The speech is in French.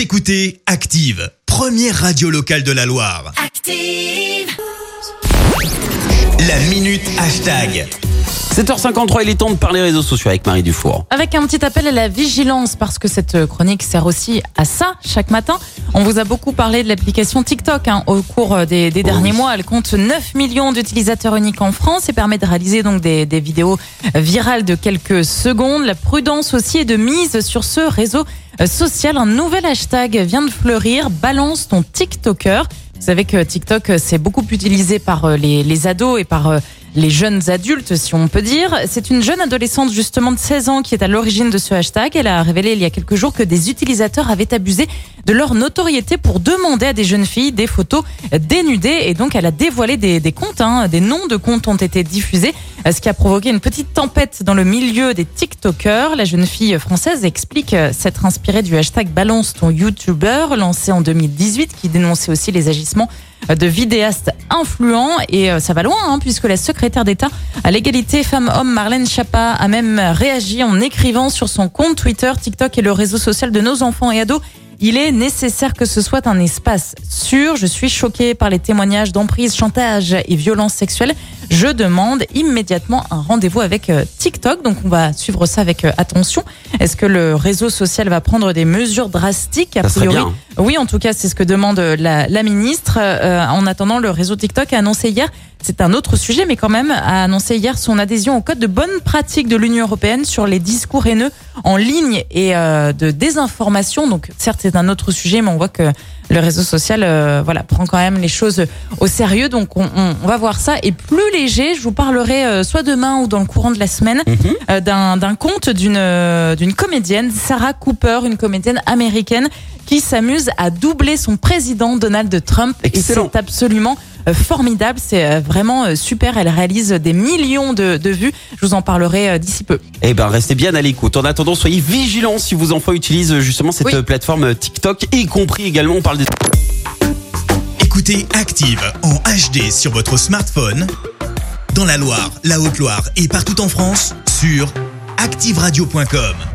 Vous écoutez Active, première radio locale de la Loire. Active. La minute hashtag. 7h53, il est temps de parler réseaux sociaux avec Marie Dufour. Avec un petit appel à la vigilance, parce que cette chronique sert aussi à ça chaque matin. On vous a beaucoup parlé de l'application TikTok hein, au cours des, des derniers oui. mois. Elle compte 9 millions d'utilisateurs uniques en France et permet de réaliser donc des, des vidéos virales de quelques secondes. La prudence aussi est de mise sur ce réseau euh, social. Un nouvel hashtag vient de fleurir. Balance ton TikToker. Vous savez que TikTok, euh, c'est beaucoup utilisé par euh, les, les ados et par les jeunes adultes, si on peut dire. C'est une jeune adolescente justement de 16 ans qui est à l'origine de ce hashtag. Elle a révélé il y a quelques jours que des utilisateurs avaient abusé de leur notoriété pour demander à des jeunes filles des photos dénudées. Et donc, elle a dévoilé des, des comptes, hein, des noms de comptes ont été diffusés, euh, ce qui a provoqué une petite tempête dans le milieu des TikTokers. La jeune fille française explique euh, s'être inspirée du hashtag Balance ton YouTuber, lancé en 2018, qui dénonçait aussi les agissements de vidéastes influents et euh, ça va loin hein, puisque la secrétaire d'État à l'égalité femmes-hommes Marlène Schiappa a même réagi en écrivant sur son compte Twitter TikTok est le réseau social de nos enfants et ados. Il est nécessaire que ce soit un espace sûr. Je suis choquée par les témoignages d'emprise, chantage et violences sexuelles. Je demande immédiatement un rendez-vous avec euh, TikTok. Donc on va suivre ça avec euh, attention. Est-ce que le réseau social va prendre des mesures drastiques? A priori, bien. Oui, en tout cas, c'est ce que demande la, la ministre. Euh, en attendant, le réseau TikTok a annoncé hier, c'est un autre sujet, mais quand même, a annoncé hier son adhésion au code de bonne pratique de l'Union européenne sur les discours haineux en ligne et euh, de désinformation. Donc, certes, c'est un autre sujet, mais on voit que le réseau social, euh, voilà, prend quand même les choses au sérieux. Donc, on, on- on va voir ça. Et plus léger, je vous parlerai euh, soit demain ou dans le courant de la semaine euh, d'un d'un conte d'une euh, d'une comédienne, Sarah Cooper, une comédienne américaine qui s'amuse à doubler son président Donald Trump. Excellent. Et c'est absolument euh, formidable, c'est euh, vraiment euh, super. Elle réalise des millions de, de vues. Je vous en parlerai d'ici peu. Eh ben, restez bien à l'écoute. En attendant, soyez vigilants si vos enfants utilisent justement cette Oui. plateforme TikTok, y compris également, on parle des... Écoutez Active en HD sur votre smartphone, dans la Loire, la Haute-Loire et partout en France, sur activeradio.com.